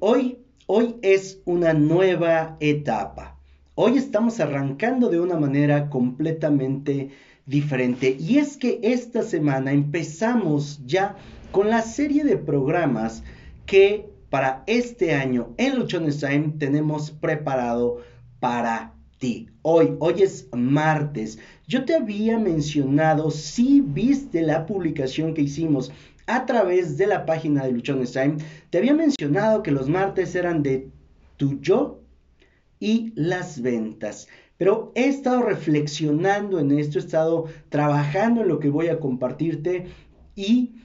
hoy, hoy es una nueva etapa. Hoy estamos arrancando de una manera completamente diferente. Y es que esta semana empezamos ya con la serie de programas que para este año en Luchones Time tenemos preparado para ti. Hoy, hoy es martes. Yo te había mencionado, si viste la publicación que hicimos a través de la página de Luchones Time, te había mencionado que los martes eran de tu yo y las ventas. Pero he estado reflexionando en esto, he estado trabajando en lo que voy a compartirte y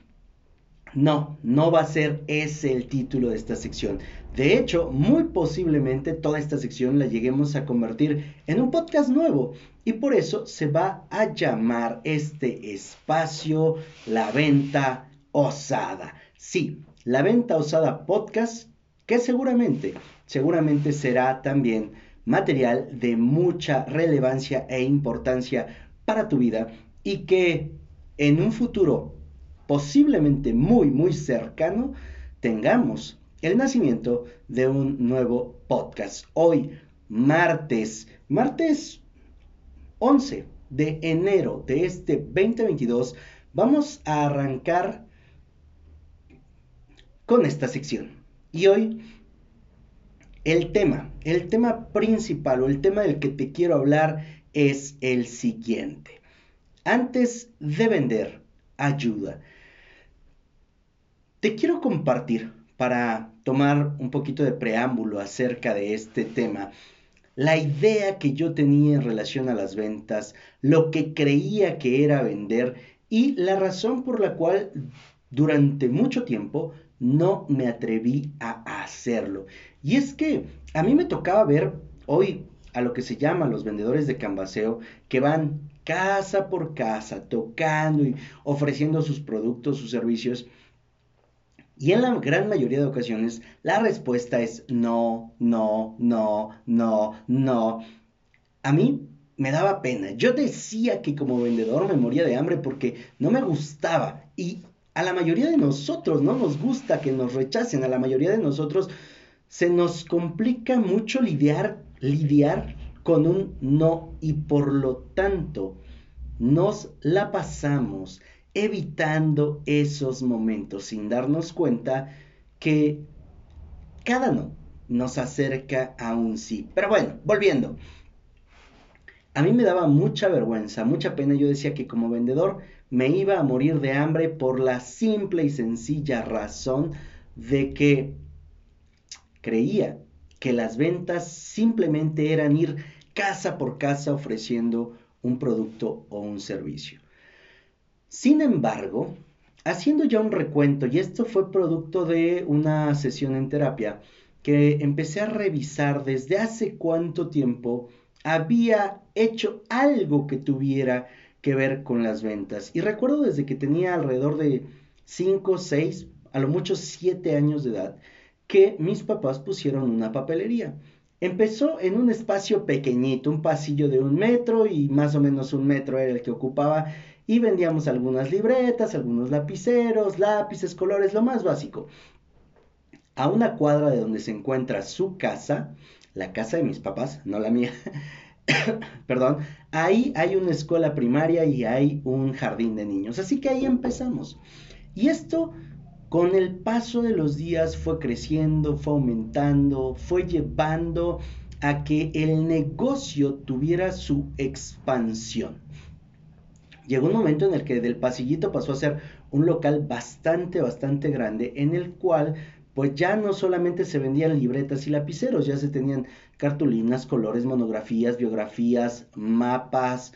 no, no va a ser ese el título de esta sección. De hecho, muy posiblemente toda esta sección la lleguemos a convertir en un podcast nuevo y por eso se va a llamar este espacio La Venta Osada. Sí, La Venta Osada Podcast que seguramente, seguramente será también material de mucha relevancia e importancia para tu vida y que en un futuro posiblemente muy, muy cercano tengamos el nacimiento de un nuevo podcast. Hoy, martes, martes 11 de enero de este 2022, vamos a arrancar con esta sección. Y hoy, el tema, el tema principal o el tema del que te quiero hablar es el siguiente. Antes de vender, ayuda. Te quiero compartir para tomar un poquito de preámbulo acerca de este tema, la idea que yo tenía en relación a las ventas, lo que creía que era vender y la razón por la cual durante mucho tiempo no me atreví a hacerlo. Y es que a mí me tocaba ver hoy a lo que se llama los vendedores de cambaseo que van casa por casa tocando y ofreciendo sus productos, sus servicios y en la gran mayoría de ocasiones la respuesta es no, no, no, no, no. A mí me daba pena. Yo decía que como vendedor me moría de hambre porque no me gustaba. Y a la mayoría de nosotros no nos gusta que nos rechacen. A la mayoría de nosotros se nos complica mucho lidiar, lidiar con un no y por lo tanto nos la pasamos evitando esos momentos sin darnos cuenta que cada no nos acerca a un sí. Pero bueno, volviendo. A mí me daba mucha vergüenza, mucha pena. Yo decía que como vendedor me iba a morir de hambre por la simple y sencilla razón de que creía que las ventas simplemente eran ir casa por casa ofreciendo un producto o un servicio. Sin embargo, haciendo ya un recuento, y esto fue producto de una sesión en terapia, que empecé a revisar desde hace cuánto tiempo había hecho algo que tuviera que ver con las ventas. Y recuerdo desde que tenía alrededor de 5, 6, a lo mucho 7 años de edad, que mis papás pusieron una papelería. Empezó en un espacio pequeñito, un pasillo de un metro y más o menos un metro era el que ocupaba y vendíamos algunas libretas, algunos lapiceros, lápices, colores, lo más básico. A una cuadra de donde se encuentra su casa, la casa de mis papás, no la mía, perdón, ahí hay una escuela primaria y hay un jardín de niños. Así que ahí empezamos. Y esto con el paso de los días fue creciendo, fue aumentando, fue llevando a que el negocio tuviera su expansión llegó un momento en el que del pasillito pasó a ser un local bastante, bastante grande, en el cual pues ya no solamente se vendían libretas y lapiceros, ya se tenían cartulinas, colores, monografías, biografías, mapas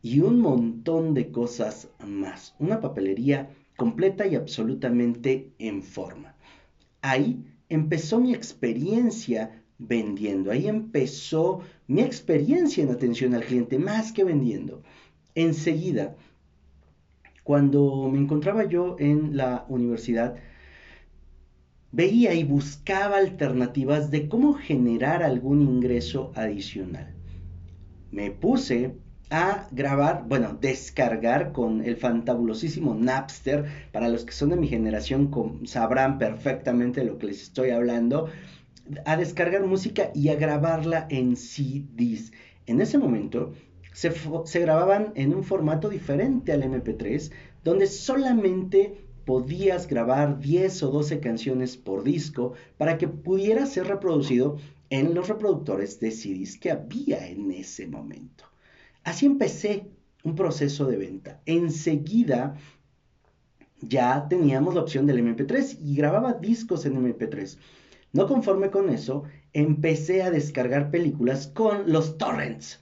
y un montón de cosas más. Una papelería completa y absolutamente en forma. Ahí empezó mi experiencia vendiendo, ahí empezó mi experiencia en atención al cliente, más que vendiendo enseguida, cuando me encontraba yo en la universidad, veía y buscaba alternativas de cómo generar algún ingreso adicional. Me puse a grabar, bueno, descargar con el fantabulosísimo Napster. Para los que son de mi generación sabrán perfectamente lo que les estoy hablando. A descargar música y a grabarla en CDs. En ese momento se, se grababan en un formato diferente al MP3, donde solamente podías grabar 10 o 12 canciones por disco para que pudiera ser reproducido en los reproductores de CDs que había en ese momento. Así empecé un proceso de venta. Enseguida ya teníamos la opción del MP3 y grababa discos en MP3. No conforme con eso, empecé a descargar películas con los torrents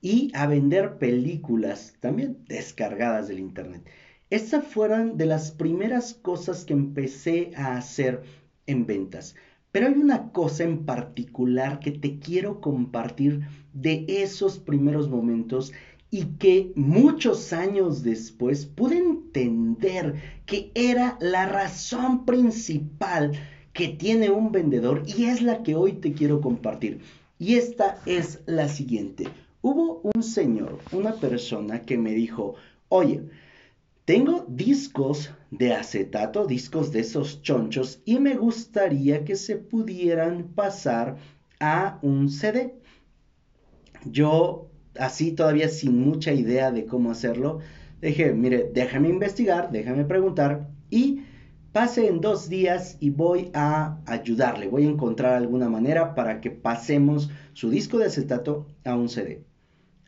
y a vender películas también descargadas del internet. Estas fueron de las primeras cosas que empecé a hacer en ventas. Pero hay una cosa en particular que te quiero compartir de esos primeros momentos y que muchos años después pude entender que era la razón principal que tiene un vendedor y es la que hoy te quiero compartir. Y esta es la siguiente. Hubo un señor, una persona que me dijo, oye, tengo discos de acetato, discos de esos chonchos, y me gustaría que se pudieran pasar a un CD. Yo, así todavía sin mucha idea de cómo hacerlo, dije, mire, déjame investigar, déjame preguntar y pase en dos días y voy a ayudarle, voy a encontrar alguna manera para que pasemos su disco de acetato a un CD.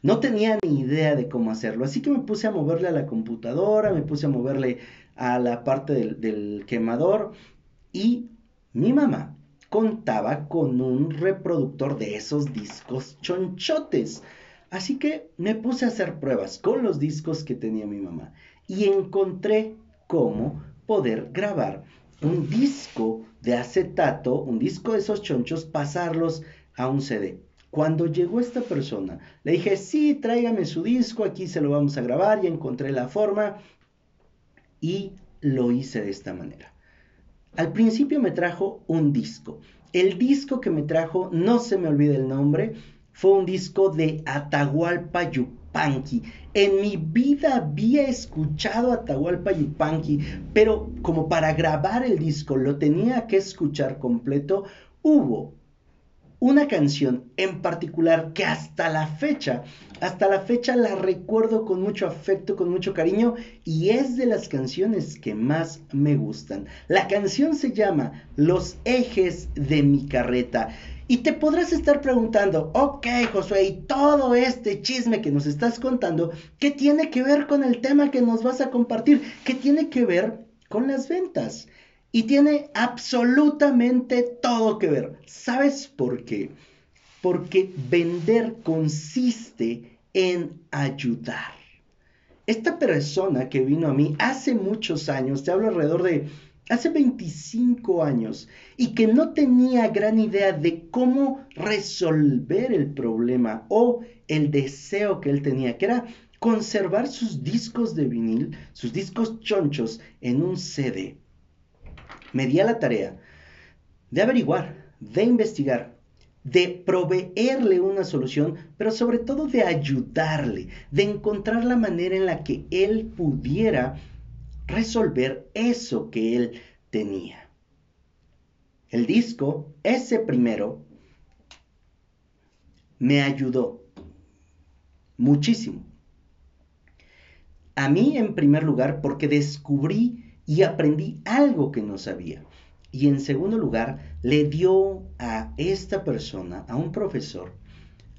No tenía ni idea de cómo hacerlo, así que me puse a moverle a la computadora, me puse a moverle a la parte del, quemador y mi mamá contaba con un reproductor de esos discos chonchotes. Así que me puse a hacer pruebas con los discos que tenía mi mamá y encontré cómo poder grabar un disco de acetato, un disco de esos chonchos, pasarlos a un CD. Cuando llegó esta persona, le dije, sí, tráigame su disco, aquí se lo vamos a grabar, ya encontré la forma y lo hice de esta manera. Al principio me trajo un disco. El disco que me trajo, no se me olvida el nombre, fue un disco de Atahualpa Yupanqui. En mi vida había escuchado Atahualpa Yupanqui, pero como para grabar el disco lo tenía que escuchar completo, hubo una canción en particular que hasta la fecha, hasta la fecha la recuerdo con mucho afecto, con mucho cariño y es de las canciones que más me gustan. La canción se llama Los ejes de mi carreta. Y te podrás estar preguntando, ok Josué, y todo este chisme que nos estás contando, ¿qué tiene que ver con el tema que nos vas a compartir? ¿Qué tiene que ver con las ventas? Y tiene absolutamente todo que ver. ¿Sabes por qué? Porque vender consiste en ayudar. Esta persona que vino a mí hace muchos años, te hablo alrededor de hace 25 años, y que no tenía gran idea de cómo resolver el problema o el deseo que él tenía, que era conservar sus discos de vinil, sus discos chonchos en un CD me di a la tarea de averiguar, de investigar, de proveerle una solución, pero sobre todo de ayudarle, de encontrar la manera en la que él pudiera resolver eso que él tenía. El disco, ese primero, me ayudó muchísimo. A mí en primer lugar porque descubrí y aprendí algo que no sabía. Y en segundo lugar, le dio a esta persona, a un profesor,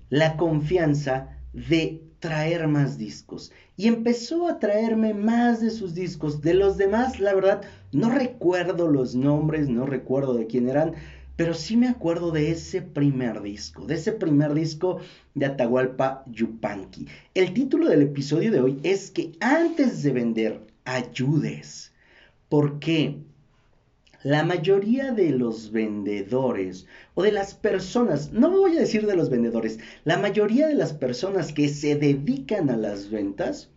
la confianza de traer más discos. Y empezó a traerme más de sus discos. De los demás, la verdad, no recuerdo los nombres, no recuerdo de quién eran, pero sí me acuerdo de ese primer disco, de ese primer disco de Atahualpa Yupanqui. El título del episodio de hoy es que antes de vender, ayudes. Porque la mayoría de los vendedores o de las personas, no voy a decir de los vendedores, la mayoría de las personas que se dedican a las ventas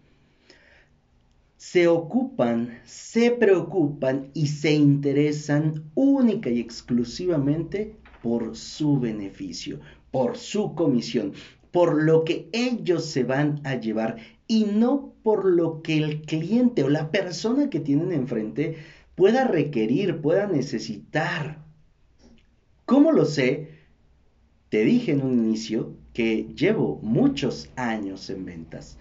se ocupan, se preocupan y se interesan única y exclusivamente por su beneficio, por su comisión, por lo que ellos se van a llevar y no por lo que el cliente o la persona que tienen enfrente pueda requerir, pueda necesitar. ¿Cómo lo sé? Te dije en un inicio que llevo muchos años en ventas.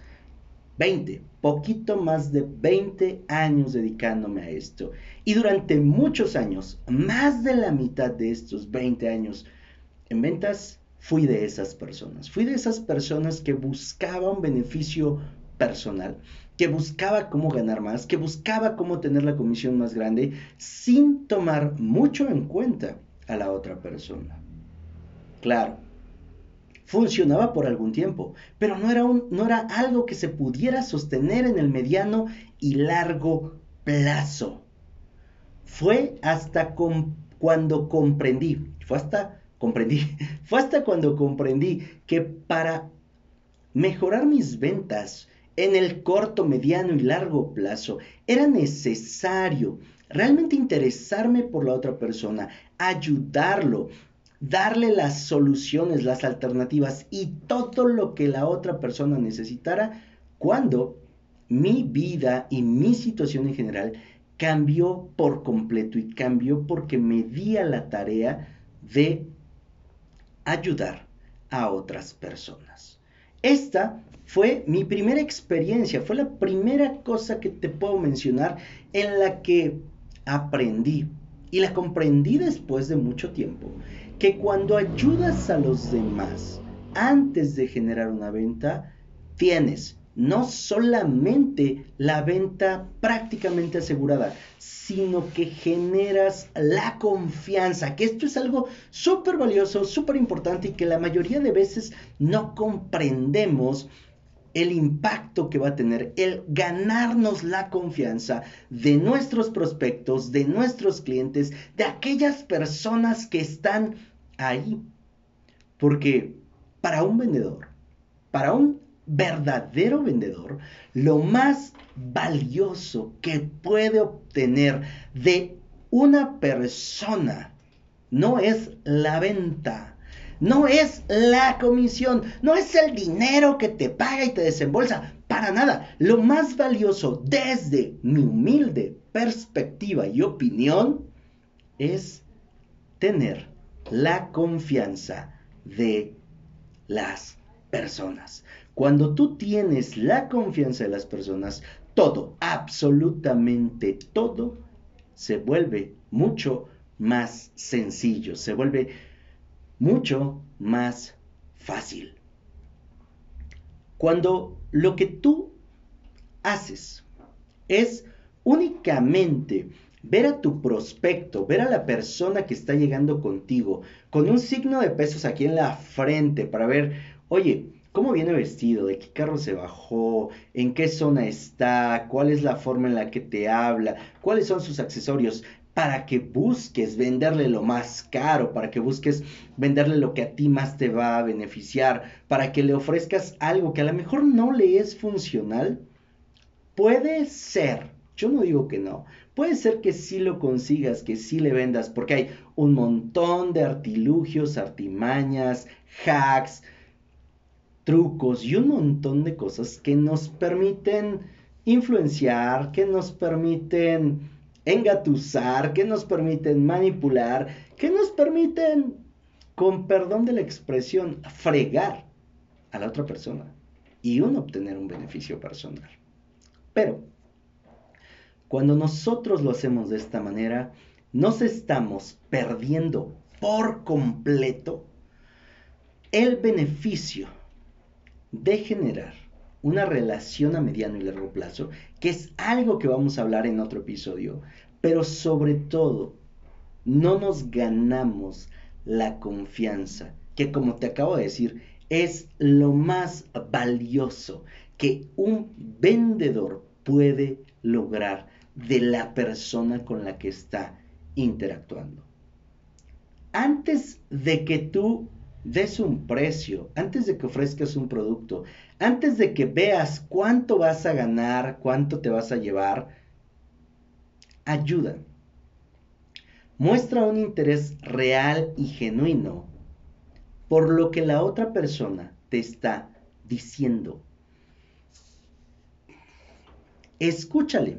20, poquito más de 20 años dedicándome a esto. Y durante muchos años, más de la mitad de estos 20 años en ventas, fui de esas personas. Fui de esas personas que buscaba un beneficio personal, que buscaba cómo ganar más, que buscaba cómo tener la comisión más grande sin tomar mucho en cuenta a la otra persona. Claro, funcionaba por algún tiempo, pero no era, un, no era algo que se pudiera sostener en el mediano y largo plazo. Fue hasta cuando comprendí, fue hasta comprendí, fue hasta cuando comprendí que para mejorar mis ventas en el corto, mediano y largo plazo era necesario realmente interesarme por la otra persona, ayudarlo, darle las soluciones, las alternativas y todo lo que la otra persona necesitara cuando mi vida y mi situación en general cambió por completo y cambió porque me di a la tarea de ayudar a otras personas. Esta fue mi primera experiencia, fue la primera cosa que te puedo mencionar en la que aprendí. Y la comprendí después de mucho tiempo que cuando ayudas a los demás antes de generar una venta, tienes no solamente la venta prácticamente asegurada, sino que generas la confianza, que esto es algo súper valioso, súper importante y que la mayoría de veces no comprendemos el impacto que va a tener el ganarnos la confianza de nuestros prospectos, de nuestros clientes, de aquellas personas que están ahí. Porque para un vendedor, para un verdadero vendedor, lo más valioso que puede obtener de una persona no es la venta, no es la comisión, no es el dinero que te paga y te desembolsa, para nada. Lo más valioso desde mi humilde perspectiva y opinión es tener la confianza de las personas. Cuando tú tienes la confianza de las personas, todo, absolutamente todo, se vuelve mucho más sencillo, se vuelve mucho más fácil. Cuando lo que tú haces es únicamente ver a tu prospecto, ver a la persona que está llegando contigo, con un signo de pesos aquí en la frente para ver, oye, ¿cómo viene vestido? ¿De qué carro se bajó? ¿En qué zona está? ¿Cuál es la forma en la que te habla? ¿Cuáles son sus accesorios? Para que busques venderle lo más caro, para que busques venderle lo que a ti más te va a beneficiar, para que le ofrezcas algo que a lo mejor no le es funcional. Puede ser, yo no digo que no, Puede ser que sí lo consigas, que sí le vendas, porque hay un montón de artilugios, artimañas, hacks, trucos y un montón de cosas que nos permiten influenciar, que nos permiten engatusar, que nos permiten manipular, que nos permiten, con perdón de la expresión, fregar a la otra persona y uno obtener un beneficio personal. Pero cuando nosotros lo hacemos de esta manera, nos estamos perdiendo por completo el beneficio de generar una relación a mediano y largo plazo, que es algo que vamos a hablar en otro episodio, pero sobre todo no nos ganamos la confianza, que como te acabo de decir, es lo más valioso que un vendedor puede lograr de la persona con la que está interactuando. Antes de que tú des un precio, antes de que ofrezcas un producto, antes de que veas cuánto vas a ganar, cuánto te vas a llevar, ayuda. Muestra un interés real y genuino por lo que la otra persona te está diciendo. Escúchale,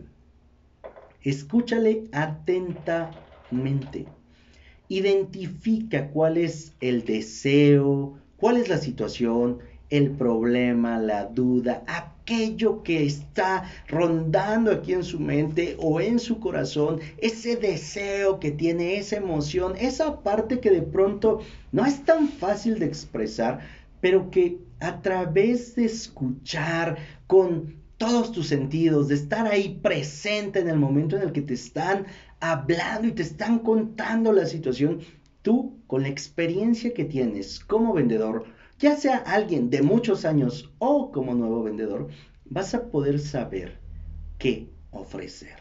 escúchale atentamente. Identifica cuál es el deseo, cuál es la situación, el problema, la duda, aquello que está rondando aquí en su mente o en su corazón, ese deseo que tiene, esa emoción, esa parte que de pronto no es tan fácil de expresar, pero que a través de escuchar con todos tus sentidos, de estar ahí presente en el momento en el que te están hablando y te están contando la situación, tú con la experiencia que tienes como vendedor, ya sea alguien de muchos años o como nuevo vendedor, vas a poder saber qué ofrecer.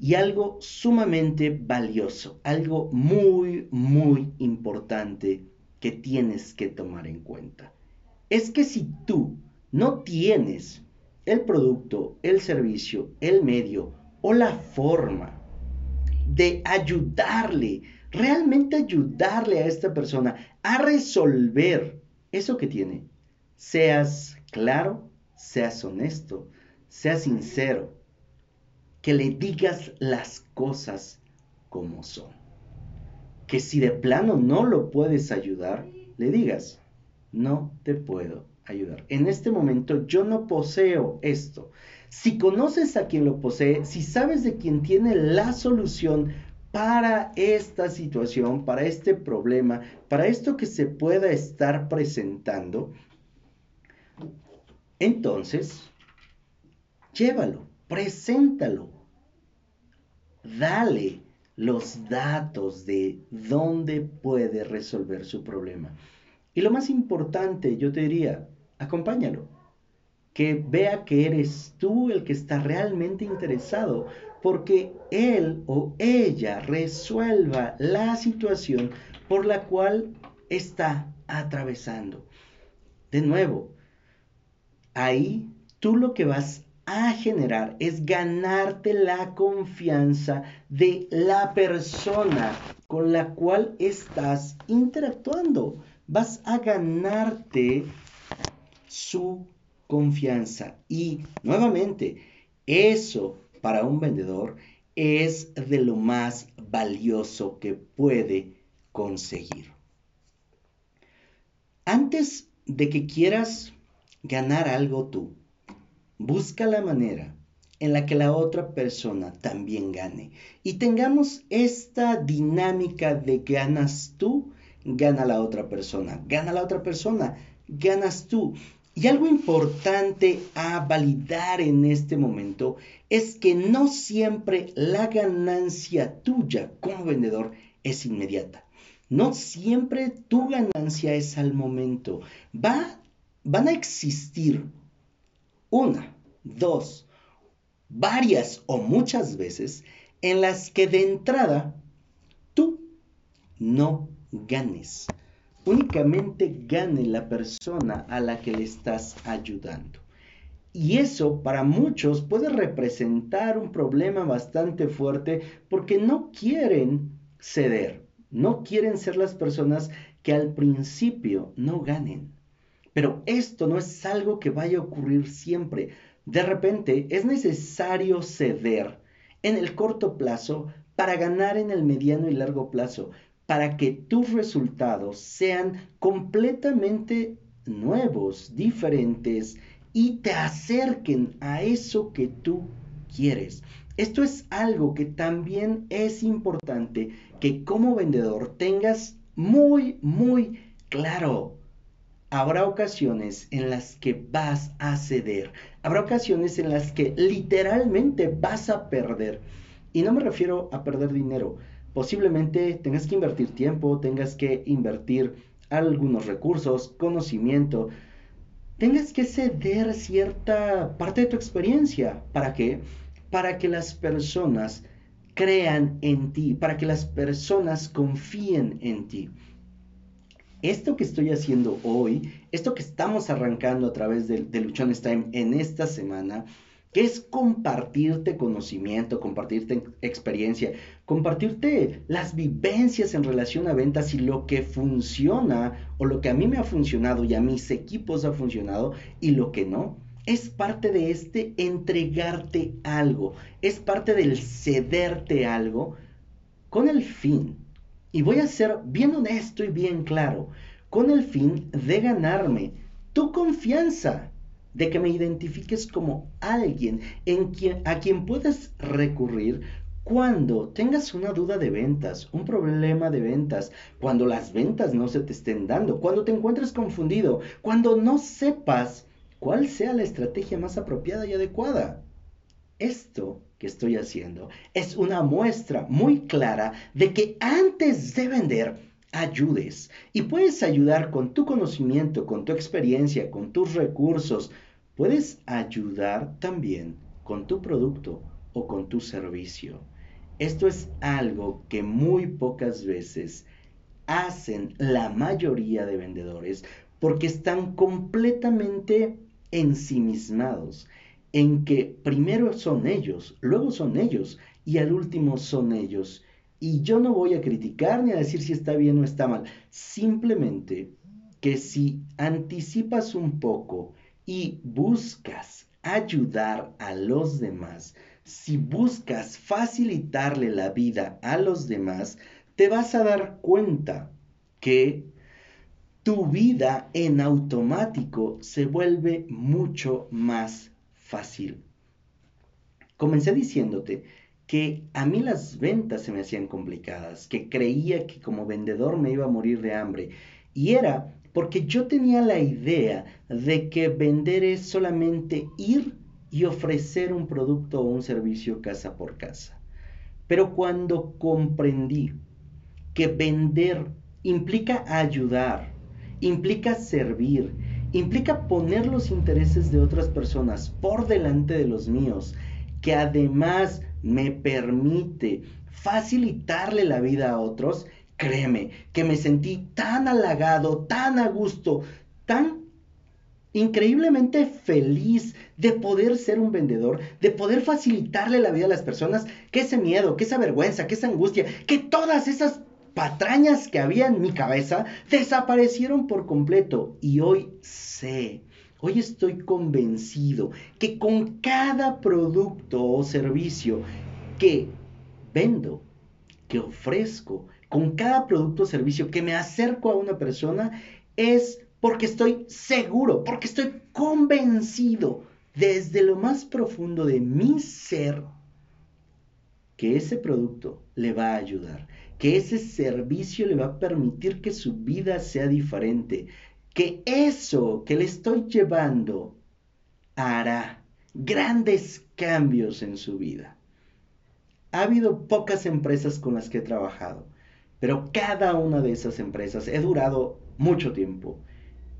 Y algo sumamente valioso, algo muy, muy importante que tienes que tomar en cuenta, es que si tú no tienes el producto, el servicio, el medio o la forma de ayudarle, realmente ayudarle a esta persona a resolver eso que tiene. Seas claro, seas honesto, seas sincero, que le digas las cosas como son. Que si de plano no lo puedes ayudar, le digas, no te puedo ayudar. En este momento yo no poseo esto. Si conoces a quien lo posee, si sabes de quien tiene la solución para esta situación, para este problema, para esto que se pueda estar presentando, entonces, llévalo, preséntalo, dale los datos de dónde puede resolver su problema. Y lo más importante, yo te diría, acompáñalo, que vea que eres tú el que está realmente interesado, porque él o ella resuelva la situación por la cual está atravesando. De nuevo, ahí tú lo que vas a generar es ganarte la confianza de la persona con la cual estás interactuando. Vas a ganarte su confianza. Y nuevamente, eso para un vendedor es de lo más valioso que puede conseguir. Antes de que quieras ganar algo tú, busca la manera en la que la otra persona también gane. Y tengamos esta dinámica de ganas tú, gana la otra persona, gana la otra persona, ganas tú. Y algo importante a validar en este momento es que no siempre la ganancia tuya como vendedor es inmediata. No siempre tu ganancia es al momento. Va, van a existir una, dos, varias o muchas veces en las que de entrada tú no ganes únicamente gane la persona a la que le estás ayudando. Y eso para muchos puede representar un problema bastante fuerte porque no quieren ceder, no quieren ser las personas que al principio no ganen. Pero esto no es algo que vaya a ocurrir siempre. De repente es necesario ceder en el corto plazo para ganar en el mediano y largo plazo para que tus resultados sean completamente nuevos, diferentes y te acerquen a eso que tú quieres. Esto es algo que también es importante que como vendedor tengas muy, muy claro. Habrá ocasiones en las que vas a ceder. Habrá ocasiones en las que literalmente vas a perder. Y no me refiero a perder dinero posiblemente tengas que invertir tiempo, tengas que invertir algunos recursos, conocimiento, tengas que ceder cierta parte de tu experiencia. ¿Para qué? Para que las personas crean en ti, para que las personas confíen en ti. Esto que estoy haciendo hoy, esto que estamos arrancando a través de, de Luchones Time en esta semana, que es compartirte conocimiento, compartirte experiencia, compartirte las vivencias en relación a ventas y lo que funciona o lo que a mí me ha funcionado y a mis equipos ha funcionado y lo que no. Es parte de este entregarte algo, es parte del cederte algo con el fin, y voy a ser bien honesto y bien claro, con el fin de ganarme tu confianza, de que me identifiques como alguien en quien, a quien puedes recurrir cuando tengas una duda de ventas, un problema de ventas, cuando las ventas no se te estén dando, cuando te encuentres confundido, cuando no sepas cuál sea la estrategia más apropiada y adecuada. Esto que estoy haciendo es una muestra muy clara de que antes de vender, ayudes. Y puedes ayudar con tu conocimiento, con tu experiencia, con tus recursos, Puedes ayudar también con tu producto o con tu servicio. Esto es algo que muy pocas veces hacen la mayoría de vendedores porque están completamente ensimismados en que primero son ellos, luego son ellos y al último son ellos. Y yo no voy a criticar ni a decir si está bien o está mal. Simplemente que si anticipas un poco y buscas ayudar a los demás, si buscas facilitarle la vida a los demás, te vas a dar cuenta que tu vida en automático se vuelve mucho más fácil. Comencé diciéndote que a mí las ventas se me hacían complicadas, que creía que como vendedor me iba a morir de hambre. Y era porque yo tenía la idea de que vender es solamente ir y ofrecer un producto o un servicio casa por casa. Pero cuando comprendí que vender implica ayudar, implica servir, implica poner los intereses de otras personas por delante de los míos, que además me permite facilitarle la vida a otros, Créeme que me sentí tan halagado, tan a gusto, tan increíblemente feliz de poder ser un vendedor, de poder facilitarle la vida a las personas, que ese miedo, que esa vergüenza, que esa angustia, que todas esas patrañas que había en mi cabeza desaparecieron por completo. Y hoy sé, hoy estoy convencido que con cada producto o servicio que vendo, que ofrezco, con cada producto o servicio que me acerco a una persona es porque estoy seguro, porque estoy convencido desde lo más profundo de mi ser que ese producto le va a ayudar, que ese servicio le va a permitir que su vida sea diferente, que eso que le estoy llevando hará grandes cambios en su vida. Ha habido pocas empresas con las que he trabajado pero cada una de esas empresas he durado mucho tiempo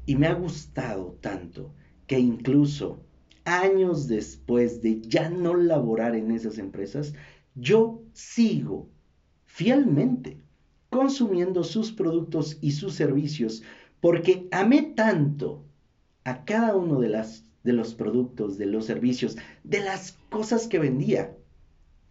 y me ha gustado tanto que incluso años después de ya no laborar en esas empresas, yo sigo fielmente consumiendo sus productos y sus servicios porque amé tanto a cada uno de, los productos, de los servicios, de las cosas que vendía,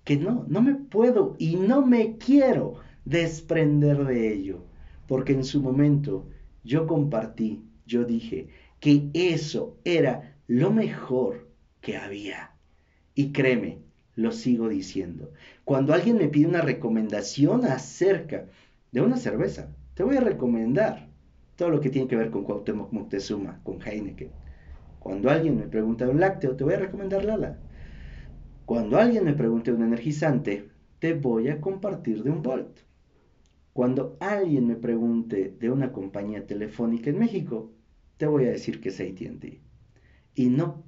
que no, no me puedo y no me quiero desprender de ello, porque en su momento yo compartí, yo dije que eso era lo mejor que había. Y créeme, lo sigo diciendo. Cuando alguien me pide una recomendación acerca de una cerveza, te voy a recomendar todo lo que tiene que ver con Cuauhtémoc Moctezuma, con Heineken. Cuando alguien me pregunta de un lácteo, te voy a recomendar Lala. Cuando alguien me pregunte de un energizante, te voy a compartir de un Volt. Cuando alguien me pregunte de una compañía telefónica en México, te voy a decir que es ATT. Y no,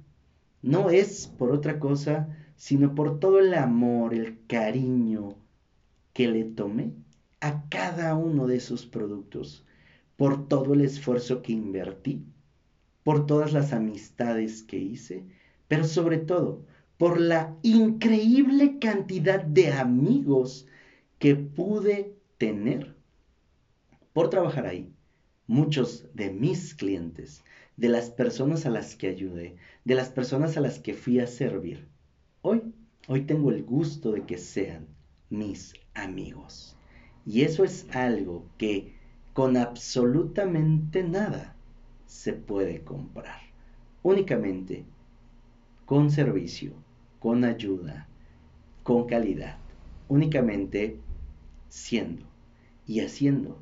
no es por otra cosa, sino por todo el amor, el cariño que le tomé a cada uno de esos productos, por todo el esfuerzo que invertí, por todas las amistades que hice, pero sobre todo por la increíble cantidad de amigos que pude tener por trabajar ahí, muchos de mis clientes, de las personas a las que ayudé, de las personas a las que fui a servir, hoy, hoy tengo el gusto de que sean mis amigos. Y eso es algo que con absolutamente nada se puede comprar. Únicamente con servicio, con ayuda, con calidad. Únicamente siendo y haciendo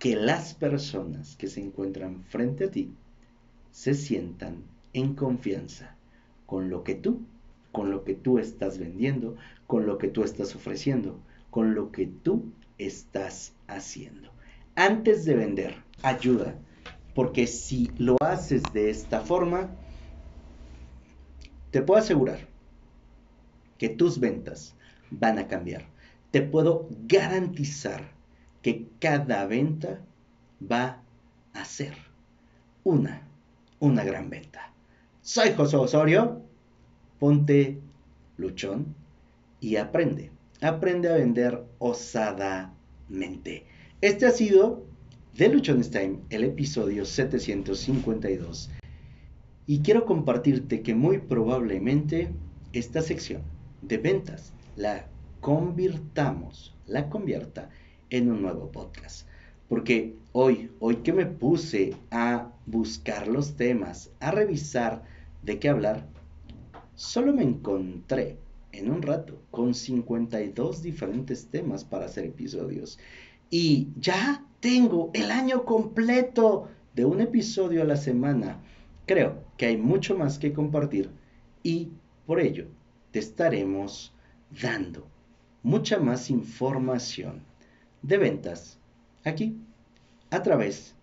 que las personas que se encuentran frente a ti se sientan en confianza con lo que tú, con lo que tú estás vendiendo, con lo que tú estás ofreciendo, con lo que tú estás haciendo. Antes de vender, ayuda, porque si lo haces de esta forma, te puedo asegurar que tus ventas van a cambiar. Te puedo garantizar que cada venta va a ser una, una gran venta. Soy José Osorio, ponte luchón y aprende. Aprende a vender osadamente. Este ha sido The Luchones Time, el episodio 752. Y quiero compartirte que muy probablemente esta sección de ventas la convirtamos, la convierta en un nuevo podcast. Porque hoy, hoy que me puse a buscar los temas, a revisar de qué hablar, solo me encontré en un rato con 52 diferentes temas para hacer episodios. Y ya tengo el año completo de un episodio a la semana. Creo que hay mucho más que compartir y por ello te estaremos dando mucha más información de ventas aquí, a través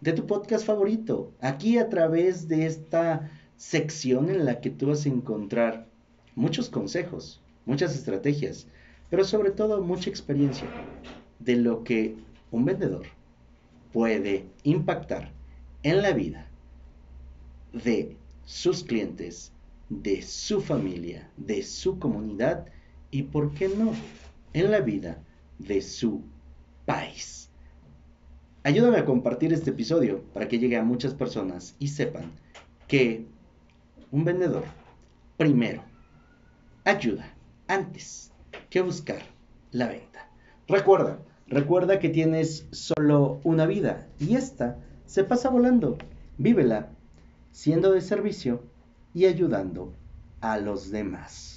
de tu podcast favorito, aquí a través de esta sección en la que tú vas a encontrar muchos consejos, muchas estrategias, pero sobre todo mucha experiencia de lo que un vendedor puede impactar en la vida de sus clientes, de su familia, de su comunidad y, ¿por qué no?, en la vida de su país. Ayúdame a compartir este episodio para que llegue a muchas personas y sepan que un vendedor primero ayuda antes que buscar la venta. Recuerda, recuerda que tienes solo una vida y esta se pasa volando. Vívela siendo de servicio y ayudando a los demás.